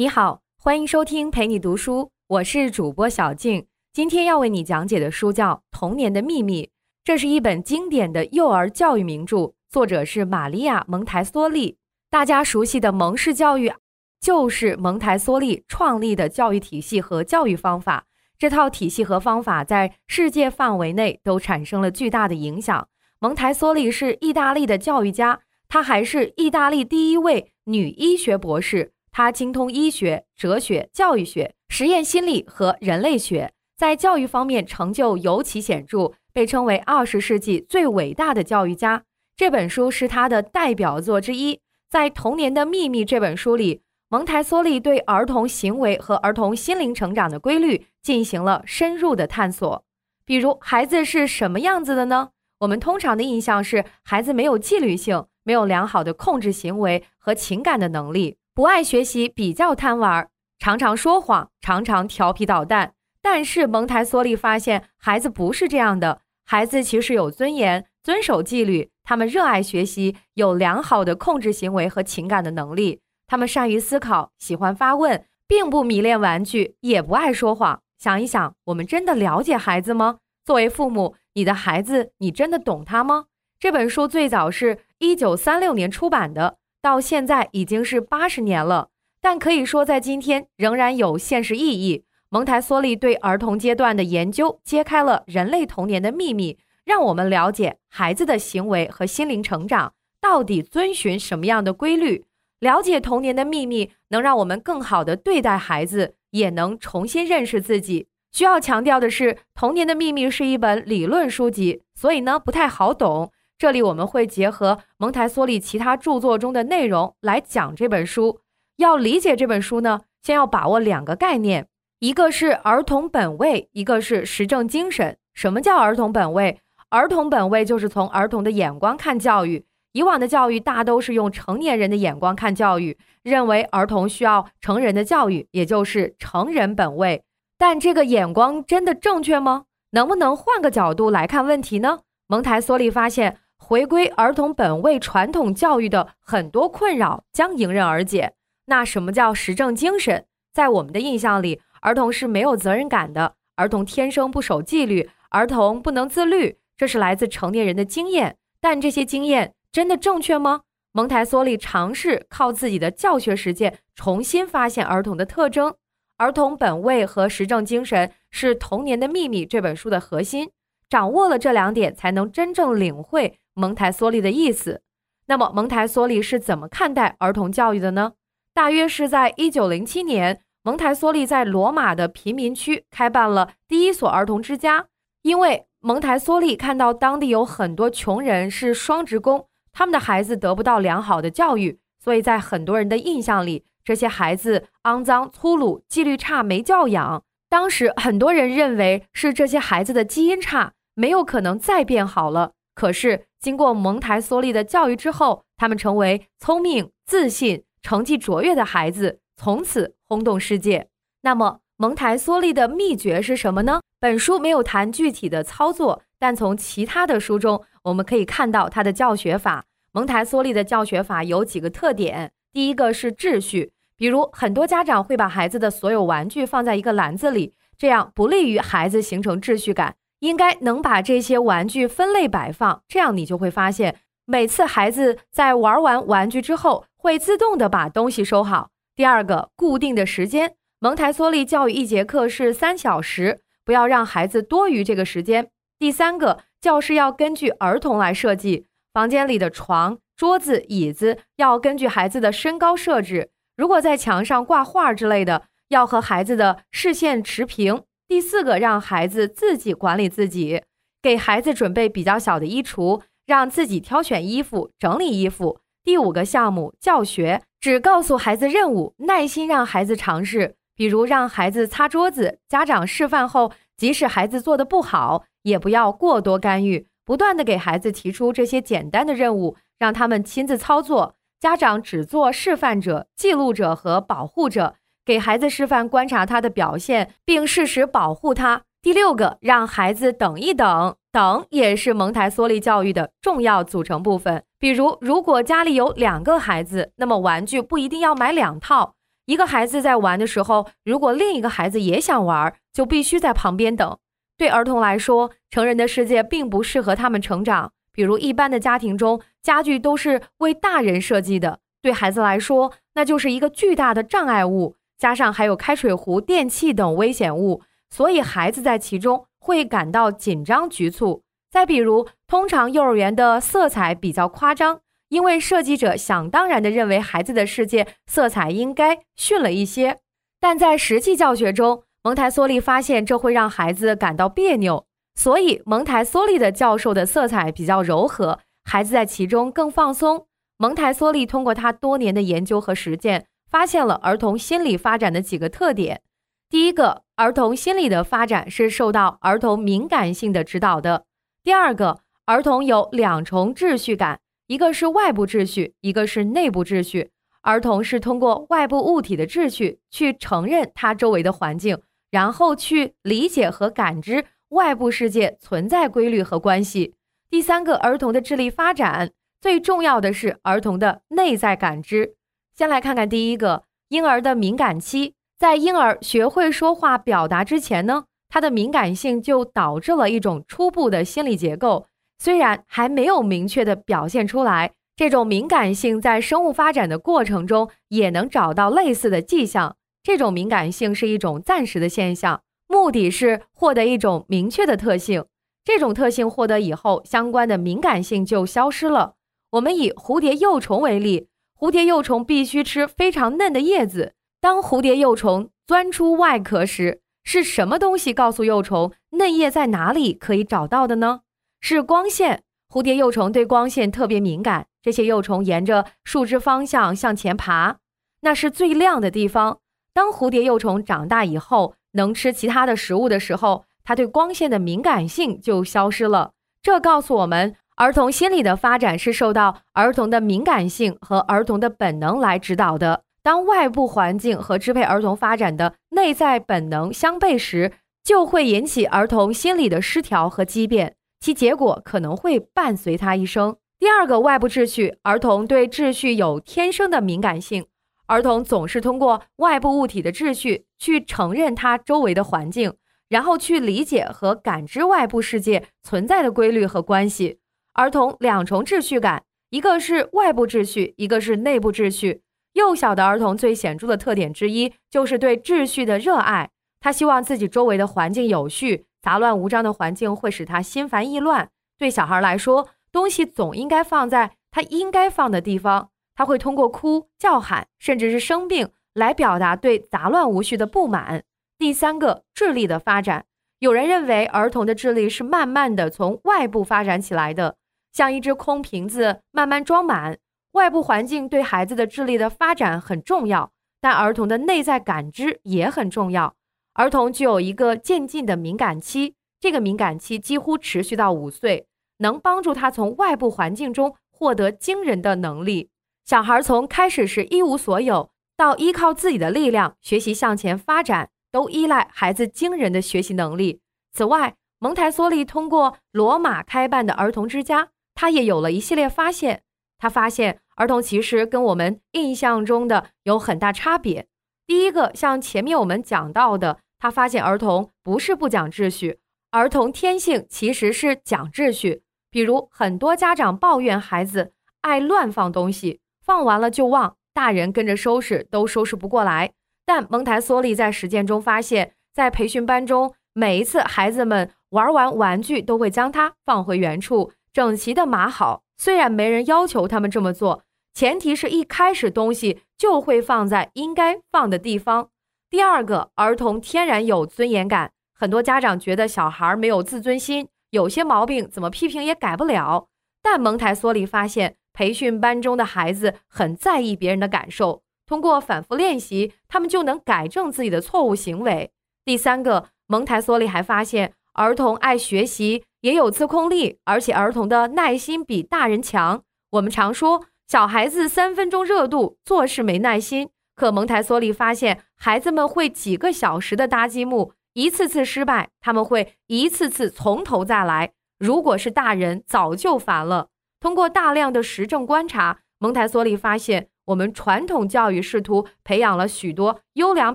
你好，欢迎收听陪你读书，我是主播小静。今天要为你讲解的书叫《童年的秘密》，这是一本经典的幼儿教育名著，作者是玛利亚·蒙台梭利。大家熟悉的蒙氏教育，就是蒙台梭利创立的教育体系和教育方法。这套体系和方法在世界范围内都产生了巨大的影响。蒙台梭利是意大利的教育家，她还是意大利第一位女医学博士。他精通医学、哲学、教育学、实验心理和人类学，在教育方面成就尤其显著，被称为二十世纪最伟大的教育家。这本书是他的代表作之一。在《童年的秘密》这本书里，蒙台梭利对儿童行为和儿童心灵成长的规律进行了深入的探索。比如，孩子是什么样子的呢？我们通常的印象是，孩子没有纪律性，没有良好的控制行为和情感的能力。不爱学习，比较贪玩，常常说谎，常常调皮捣蛋。但是蒙台梭利发现，孩子不是这样的。孩子其实有尊严，遵守纪律，他们热爱学习，有良好的控制行为和情感的能力。他们善于思考，喜欢发问，并不迷恋玩具，也不爱说谎。想一想，我们真的了解孩子吗？作为父母，你的孩子，你真的懂他吗？这本书最早是一九三六年出版的。到现在已经是八十年了，但可以说在今天仍然有现实意义。蒙台梭利对儿童阶段的研究揭开了人类童年的秘密，让我们了解孩子的行为和心灵成长到底遵循什么样的规律。了解童年的秘密，能让我们更好的对待孩子，也能重新认识自己。需要强调的是，《童年的秘密》是一本理论书籍，所以呢不太好懂。这里我们会结合蒙台梭利其他著作中的内容来讲这本书。要理解这本书呢，先要把握两个概念，一个是儿童本位，一个是实证精神。什么叫儿童本位？儿童本位就是从儿童的眼光看教育。以往的教育大都是用成年人的眼光看教育，认为儿童需要成人的教育，也就是成人本位。但这个眼光真的正确吗？能不能换个角度来看问题呢？蒙台梭利发现。回归儿童本位传统教育的很多困扰将迎刃而解。那什么叫实证精神？在我们的印象里，儿童是没有责任感的，儿童天生不守纪律，儿童不能自律，这是来自成年人的经验。但这些经验真的正确吗？蒙台梭利尝试靠自己的教学实践重新发现儿童的特征。儿童本位和实证精神是《童年的秘密》这本书的核心。掌握了这两点，才能真正领会。蒙台梭利的意思，那么蒙台梭利是怎么看待儿童教育的呢？大约是在一九零七年，蒙台梭利在罗马的贫民区开办了第一所儿童之家。因为蒙台梭利看到当地有很多穷人是双职工，他们的孩子得不到良好的教育，所以在很多人的印象里，这些孩子肮脏、粗鲁、纪律差、没教养。当时很多人认为是这些孩子的基因差，没有可能再变好了。可是。经过蒙台梭利的教育之后，他们成为聪明、自信、成绩卓越的孩子，从此轰动世界。那么，蒙台梭利的秘诀是什么呢？本书没有谈具体的操作，但从其他的书中，我们可以看到他的教学法。蒙台梭利的教学法有几个特点：第一个是秩序，比如很多家长会把孩子的所有玩具放在一个篮子里，这样不利于孩子形成秩序感。应该能把这些玩具分类摆放，这样你就会发现，每次孩子在玩完玩具之后，会自动的把东西收好。第二个，固定的时间，蒙台梭利教育一节课是三小时，不要让孩子多于这个时间。第三个，教室要根据儿童来设计，房间里的床、桌子、椅子要根据孩子的身高设置。如果在墙上挂画之类的，要和孩子的视线持平。第四个，让孩子自己管理自己，给孩子准备比较小的衣橱，让自己挑选衣服、整理衣服。第五个项目，教学只告诉孩子任务，耐心让孩子尝试，比如让孩子擦桌子，家长示范后，即使孩子做的不好，也不要过多干预，不断的给孩子提出这些简单的任务，让他们亲自操作，家长只做示范者、记录者和保护者。给孩子示范观察他的表现，并适时保护他。第六个，让孩子等一等，等也是蒙台梭利教育的重要组成部分。比如，如果家里有两个孩子，那么玩具不一定要买两套，一个孩子在玩的时候，如果另一个孩子也想玩，就必须在旁边等。对儿童来说，成人的世界并不适合他们成长。比如，一般的家庭中，家具都是为大人设计的，对孩子来说，那就是一个巨大的障碍物。加上还有开水壶、电器等危险物，所以孩子在其中会感到紧张局促。再比如，通常幼儿园的色彩比较夸张，因为设计者想当然地认为孩子的世界色彩应该逊了一些。但在实际教学中，蒙台梭利发现这会让孩子感到别扭，所以蒙台梭利的教授的色彩比较柔和，孩子在其中更放松。蒙台梭利通过他多年的研究和实践。发现了儿童心理发展的几个特点。第一个，儿童心理的发展是受到儿童敏感性的指导的。第二个，儿童有两重秩序感，一个是外部秩序，一个是内部秩序。儿童是通过外部物体的秩序去承认他周围的环境，然后去理解和感知外部世界存在规律和关系。第三个，儿童的智力发展最重要的是儿童的内在感知。先来看看第一个婴儿的敏感期，在婴儿学会说话表达之前呢，他的敏感性就导致了一种初步的心理结构，虽然还没有明确的表现出来，这种敏感性在生物发展的过程中也能找到类似的迹象。这种敏感性是一种暂时的现象，目的是获得一种明确的特性，这种特性获得以后，相关的敏感性就消失了。我们以蝴蝶幼虫为例。蝴蝶幼虫必须吃非常嫩的叶子。当蝴蝶幼虫钻出外壳时，是什么东西告诉幼虫嫩叶在哪里可以找到的呢？是光线。蝴蝶幼虫对光线特别敏感。这些幼虫沿着树枝方向向前爬，那是最亮的地方。当蝴蝶幼虫长大以后，能吃其他的食物的时候，它对光线的敏感性就消失了。这告诉我们。儿童心理的发展是受到儿童的敏感性和儿童的本能来指导的。当外部环境和支配儿童发展的内在本能相悖时，就会引起儿童心理的失调和畸变，其结果可能会伴随他一生。第二个，外部秩序，儿童对秩序有天生的敏感性。儿童总是通过外部物体的秩序去承认他周围的环境，然后去理解和感知外部世界存在的规律和关系。儿童两重秩序感，一个是外部秩序，一个是内部秩序。幼小的儿童最显著的特点之一就是对秩序的热爱。他希望自己周围的环境有序，杂乱无章的环境会使他心烦意乱。对小孩来说，东西总应该放在他应该放的地方。他会通过哭、叫喊，甚至是生病来表达对杂乱无序的不满。第三个，智力的发展。有人认为，儿童的智力是慢慢的从外部发展起来的。像一只空瓶子慢慢装满，外部环境对孩子的智力的发展很重要，但儿童的内在感知也很重要。儿童具有一个渐进的敏感期，这个敏感期几乎持续到五岁，能帮助他从外部环境中获得惊人的能力。小孩从开始是一无所有，到依靠自己的力量学习向前发展，都依赖孩子惊人的学习能力。此外，蒙台梭利通过罗马开办的儿童之家。他也有了一系列发现。他发现儿童其实跟我们印象中的有很大差别。第一个，像前面我们讲到的，他发现儿童不是不讲秩序，儿童天性其实是讲秩序。比如，很多家长抱怨孩子爱乱放东西，放完了就忘，大人跟着收拾都收拾不过来。但蒙台梭利在实践中发现，在培训班中，每一次孩子们玩完玩具都会将它放回原处。整齐的码好，虽然没人要求他们这么做，前提是一开始东西就会放在应该放的地方。第二个，儿童天然有尊严感，很多家长觉得小孩没有自尊心，有些毛病怎么批评也改不了。但蒙台梭利发现，培训班中的孩子很在意别人的感受，通过反复练习，他们就能改正自己的错误行为。第三个，蒙台梭利还发现，儿童爱学习。也有自控力，而且儿童的耐心比大人强。我们常说小孩子三分钟热度，做事没耐心。可蒙台梭利发现，孩子们会几个小时的搭积木，一次次失败，他们会一次次从头再来。如果是大人，早就烦了。通过大量的实证观察，蒙台梭利发现，我们传统教育试图培养了许多优良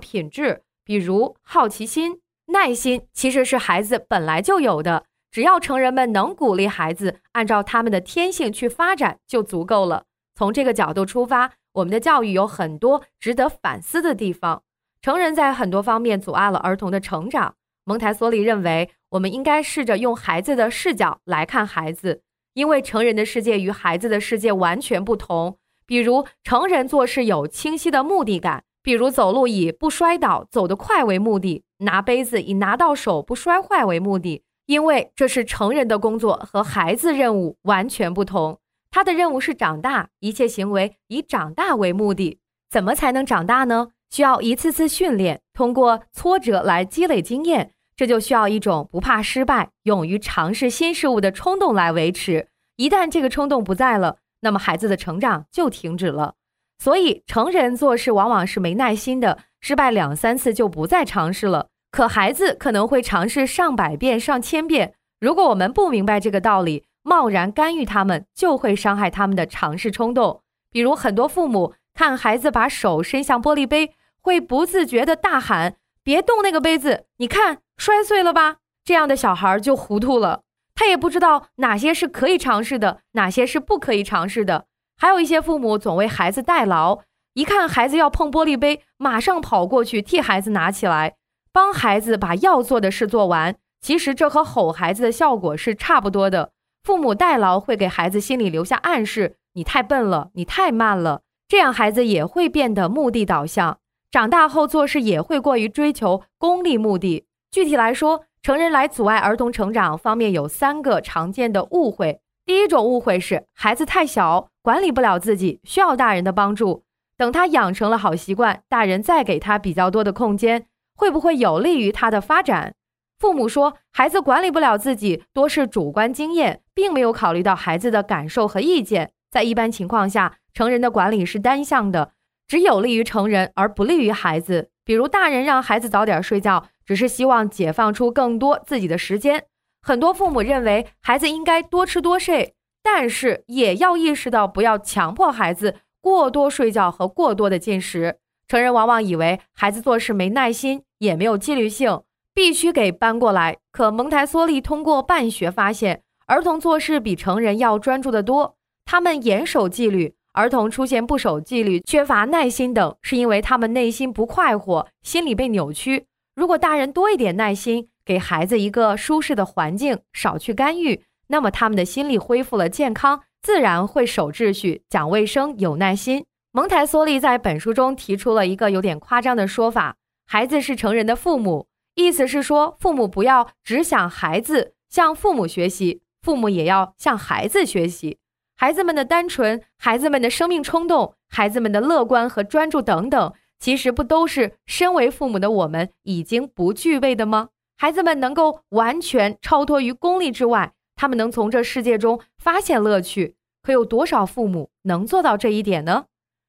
品质，比如好奇心、耐心，其实是孩子本来就有的。只要成人们能鼓励孩子按照他们的天性去发展，就足够了。从这个角度出发，我们的教育有很多值得反思的地方。成人在很多方面阻碍了儿童的成长。蒙台梭利认为，我们应该试着用孩子的视角来看孩子，因为成人的世界与孩子的世界完全不同。比如，成人做事有清晰的目的感，比如走路以不摔倒、走得快为目的，拿杯子以拿到手不摔坏为目的。因为这是成人的工作，和孩子任务完全不同。他的任务是长大，一切行为以长大为目的。怎么才能长大呢？需要一次次训练，通过挫折来积累经验。这就需要一种不怕失败、勇于尝试新事物的冲动来维持。一旦这个冲动不在了，那么孩子的成长就停止了。所以，成人做事往往是没耐心的，失败两三次就不再尝试了。可孩子可能会尝试上百遍、上千遍。如果我们不明白这个道理，贸然干预他们，就会伤害他们的尝试冲动。比如，很多父母看孩子把手伸向玻璃杯，会不自觉地大喊：“别动那个杯子！你看，摔碎了吧？”这样的小孩就糊涂了，他也不知道哪些是可以尝试的，哪些是不可以尝试的。还有一些父母总为孩子代劳，一看孩子要碰玻璃杯，马上跑过去替孩子拿起来。帮孩子把要做的事做完，其实这和吼孩子的效果是差不多的。父母代劳会给孩子心里留下暗示：你太笨了，你太慢了。这样孩子也会变得目的导向，长大后做事也会过于追求功利目的。具体来说，成人来阻碍儿童成长方面有三个常见的误会。第一种误会是孩子太小，管理不了自己，需要大人的帮助。等他养成了好习惯，大人再给他比较多的空间。会不会有利于他的发展？父母说孩子管理不了自己，多是主观经验，并没有考虑到孩子的感受和意见。在一般情况下，成人的管理是单向的，只有利于成人而不利于孩子。比如，大人让孩子早点睡觉，只是希望解放出更多自己的时间。很多父母认为孩子应该多吃多睡，但是也要意识到不要强迫孩子过多睡觉和过多的进食。成人往往以为孩子做事没耐心。也没有纪律性，必须给搬过来。可蒙台梭利通过办学发现，儿童做事比成人要专注的多。他们严守纪律，儿童出现不守纪律、缺乏耐心等，是因为他们内心不快活，心理被扭曲。如果大人多一点耐心，给孩子一个舒适的环境，少去干预，那么他们的心理恢复了健康，自然会守秩序、讲卫生、有耐心。蒙台梭利在本书中提出了一个有点夸张的说法。孩子是成人的父母，意思是说，父母不要只想孩子向父母学习，父母也要向孩子学习。孩子们的单纯，孩子们的生命冲动，孩子们的乐观和专注等等，其实不都是身为父母的我们已经不具备的吗？孩子们能够完全超脱于功利之外，他们能从这世界中发现乐趣。可有多少父母能做到这一点呢？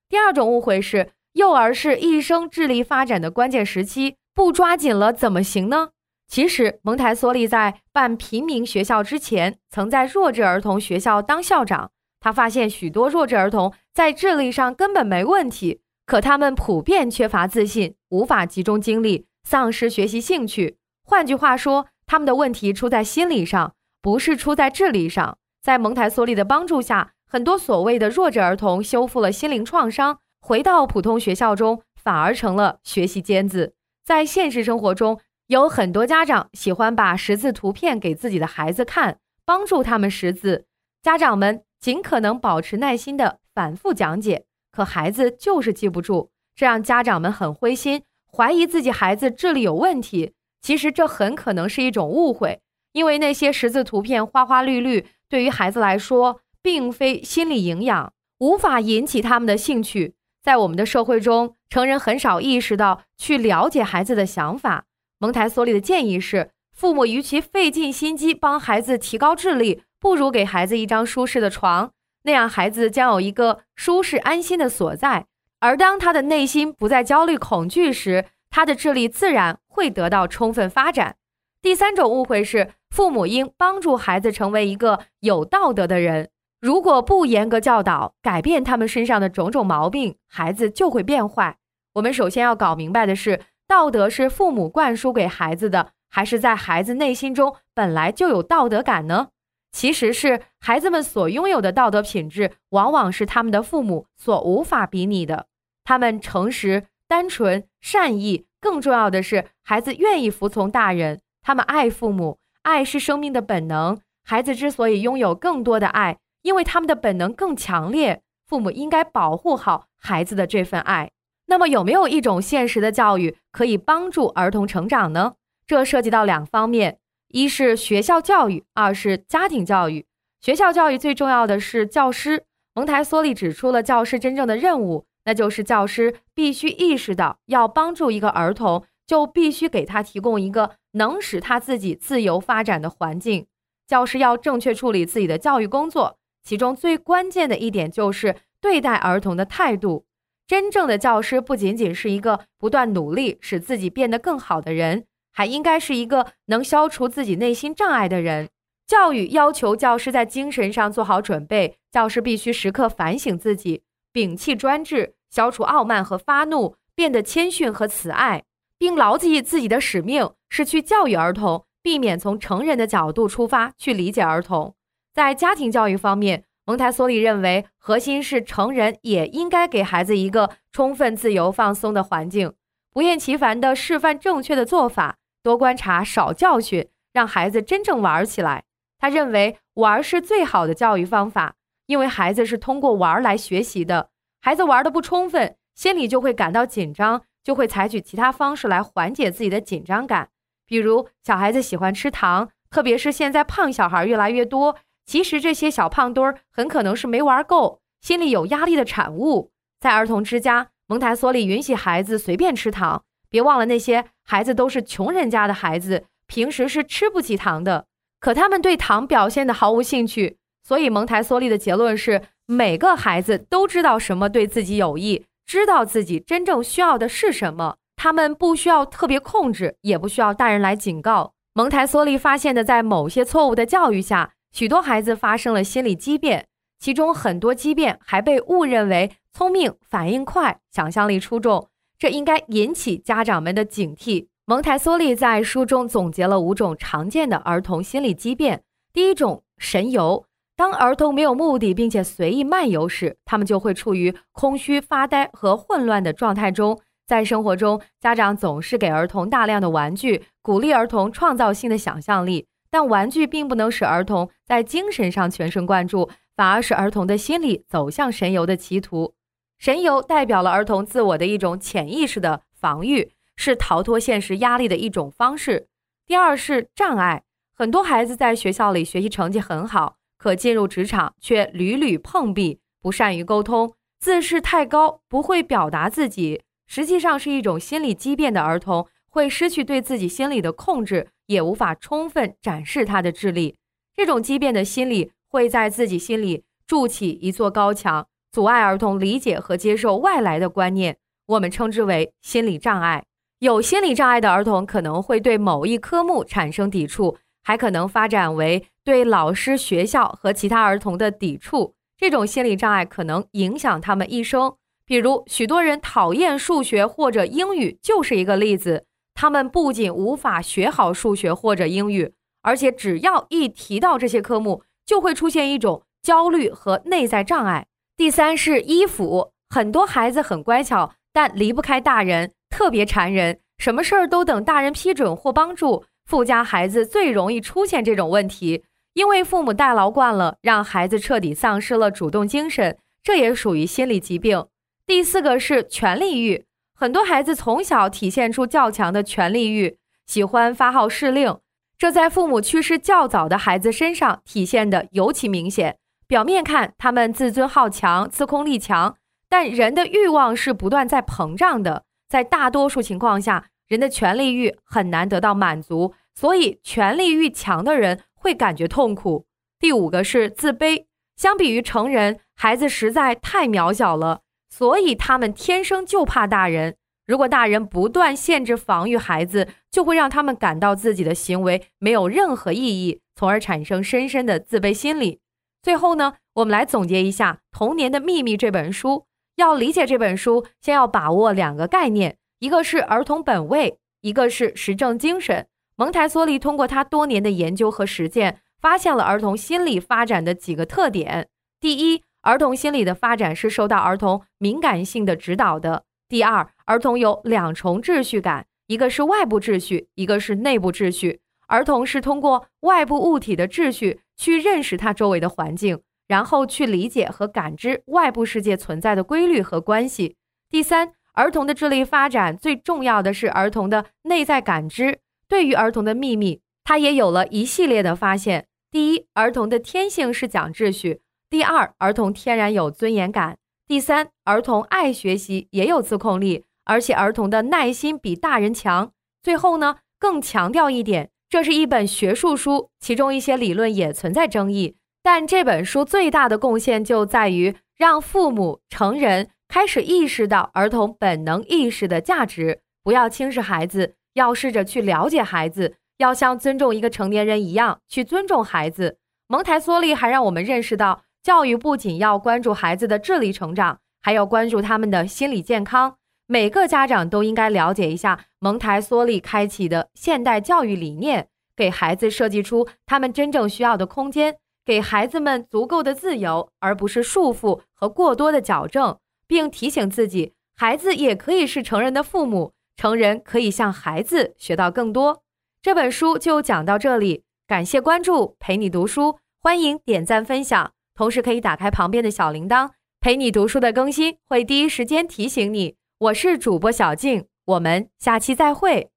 第二种误会是。幼儿是一生智力发展的关键时期，不抓紧了怎么行呢？其实，蒙台梭利在办平民学校之前，曾在弱智儿童学校当校长。他发现许多弱智儿童在智力上根本没问题，可他们普遍缺乏自信，无法集中精力，丧失学习兴趣。换句话说，他们的问题出在心理上，不是出在智力上。在蒙台梭利的帮助下，很多所谓的弱智儿童修复了心灵创伤。回到普通学校中，反而成了学习尖子。在现实生活中，有很多家长喜欢把识字图片给自己的孩子看，帮助他们识字。家长们尽可能保持耐心的反复讲解，可孩子就是记不住，这让家长们很灰心，怀疑自己孩子智力有问题。其实这很可能是一种误会，因为那些识字图片花花绿绿，对于孩子来说，并非心理营养，无法引起他们的兴趣。在我们的社会中，成人很少意识到去了解孩子的想法。蒙台梭利的建议是，父母与其费尽心机帮孩子提高智力，不如给孩子一张舒适的床，那样孩子将有一个舒适安心的所在。而当他的内心不再焦虑恐惧时，他的智力自然会得到充分发展。第三种误会是，父母应帮助孩子成为一个有道德的人。如果不严格教导，改变他们身上的种种毛病，孩子就会变坏。我们首先要搞明白的是，道德是父母灌输给孩子的，还是在孩子内心中本来就有道德感呢？其实是孩子们所拥有的道德品质，往往是他们的父母所无法比拟的。他们诚实、单纯、善意，更重要的是，孩子愿意服从大人。他们爱父母，爱是生命的本能。孩子之所以拥有更多的爱，因为他们的本能更强烈。父母应该保护好孩子的这份爱。那么，有没有一种现实的教育可以帮助儿童成长呢？这涉及到两方面：一是学校教育，二是家庭教育。学校教育最重要的是教师。蒙台梭利指出了教师真正的任务。那就是教师必须意识到，要帮助一个儿童，就必须给他提供一个能使他自己自由发展的环境。教师要正确处理自己的教育工作，其中最关键的一点就是对待儿童的态度。真正的教师不仅仅是一个不断努力使自己变得更好的人，还应该是一个能消除自己内心障碍的人。教育要求教师在精神上做好准备，教师必须时刻反省自己，摒弃专制。消除傲慢和发怒，变得谦逊和慈爱，并牢记自己的使命是去教育儿童，避免从成人的角度出发去理解儿童。在家庭教育方面，蒙台梭利认为，核心是成人也应该给孩子一个充分自由放松的环境，不厌其烦地示范正确的做法，多观察，少教训，让孩子真正玩起来。他认为，玩是最好的教育方法，因为孩子是通过玩来学习的。孩子玩的不充分，心里就会感到紧张，就会采取其他方式来缓解自己的紧张感。比如，小孩子喜欢吃糖，特别是现在胖小孩越来越多。其实这些小胖墩儿很可能是没玩够，心里有压力的产物。在儿童之家，蒙台梭利允许孩子随便吃糖。别忘了，那些孩子都是穷人家的孩子，平时是吃不起糖的。可他们对糖表现的毫无兴趣。所以，蒙台梭利的结论是。每个孩子都知道什么对自己有益，知道自己真正需要的是什么。他们不需要特别控制，也不需要大人来警告。蒙台梭利发现的，在某些错误的教育下，许多孩子发生了心理畸变，其中很多畸变还被误认为聪明、反应快、想象力出众。这应该引起家长们的警惕。蒙台梭利在书中总结了五种常见的儿童心理畸变。第一种，神游。当儿童没有目的并且随意漫游时，他们就会处于空虚、发呆和混乱的状态中。在生活中，家长总是给儿童大量的玩具，鼓励儿童创造性的想象力，但玩具并不能使儿童在精神上全神贯注，反而使儿童的心理走向神游的歧途。神游代表了儿童自我的一种潜意识的防御，是逃脱现实压力的一种方式。第二是障碍，很多孩子在学校里学习成绩很好。可进入职场却屡屡碰壁，不善于沟通，自视太高，不会表达自己，实际上是一种心理畸变的儿童，会失去对自己心理的控制，也无法充分展示他的智力。这种畸变的心理会在自己心里筑起一座高墙，阻碍儿童理解和接受外来的观念。我们称之为心理障碍。有心理障碍的儿童可能会对某一科目产生抵触。还可能发展为对老师、学校和其他儿童的抵触，这种心理障碍可能影响他们一生。比如，许多人讨厌数学或者英语，就是一个例子。他们不仅无法学好数学或者英语，而且只要一提到这些科目，就会出现一种焦虑和内在障碍。第三是依附，很多孩子很乖巧，但离不开大人，特别缠人，什么事儿都等大人批准或帮助。富家孩子最容易出现这种问题，因为父母代劳惯了，让孩子彻底丧失了主动精神，这也属于心理疾病。第四个是权力欲，很多孩子从小体现出较强的权力欲，喜欢发号施令，这在父母去世较早的孩子身上体现的尤其明显。表面看他们自尊好强，自控力强，但人的欲望是不断在膨胀的，在大多数情况下。人的权力欲很难得到满足，所以权力欲强的人会感觉痛苦。第五个是自卑，相比于成人，孩子实在太渺小了，所以他们天生就怕大人。如果大人不断限制防御孩子，就会让他们感到自己的行为没有任何意义，从而产生深深的自卑心理。最后呢，我们来总结一下《童年的秘密》这本书。要理解这本书，先要把握两个概念，一个是儿童本位，一个是实证精神。蒙台梭利通过他多年的研究和实践，发现了儿童心理发展的几个特点：第一，儿童心理的发展是受到儿童敏感性的指导的；第二，儿童有两重秩序感，一个是外部秩序，一个是内部秩序。儿童是通过外部物体的秩序去认识他周围的环境，然后去理解和感知外部世界存在的规律和关系。第三，儿童的智力发展最重要的是儿童的内在感知。对于儿童的秘密，他也有了一系列的发现。第一，儿童的天性是讲秩序；第二，儿童天然有尊严感；第三，儿童爱学习，也有自控力，而且儿童的耐心比大人强。最后呢，更强调一点。这是一本学术书，其中一些理论也存在争议。但这本书最大的贡献就在于让父母、成人开始意识到儿童本能意识的价值，不要轻视孩子，要试着去了解孩子，要像尊重一个成年人一样去尊重孩子。蒙台梭利还让我们认识到，教育不仅要关注孩子的智力成长，还要关注他们的心理健康。每个家长都应该了解一下蒙台梭利开启的现代教育理念，给孩子设计出他们真正需要的空间，给孩子们足够的自由，而不是束缚和过多的矫正，并提醒自己，孩子也可以是成人的父母，成人可以向孩子学到更多。这本书就讲到这里，感谢关注，陪你读书，欢迎点赞分享，同时可以打开旁边的小铃铛，陪你读书的更新会第一时间提醒你。我是主播小静，我们下期再会。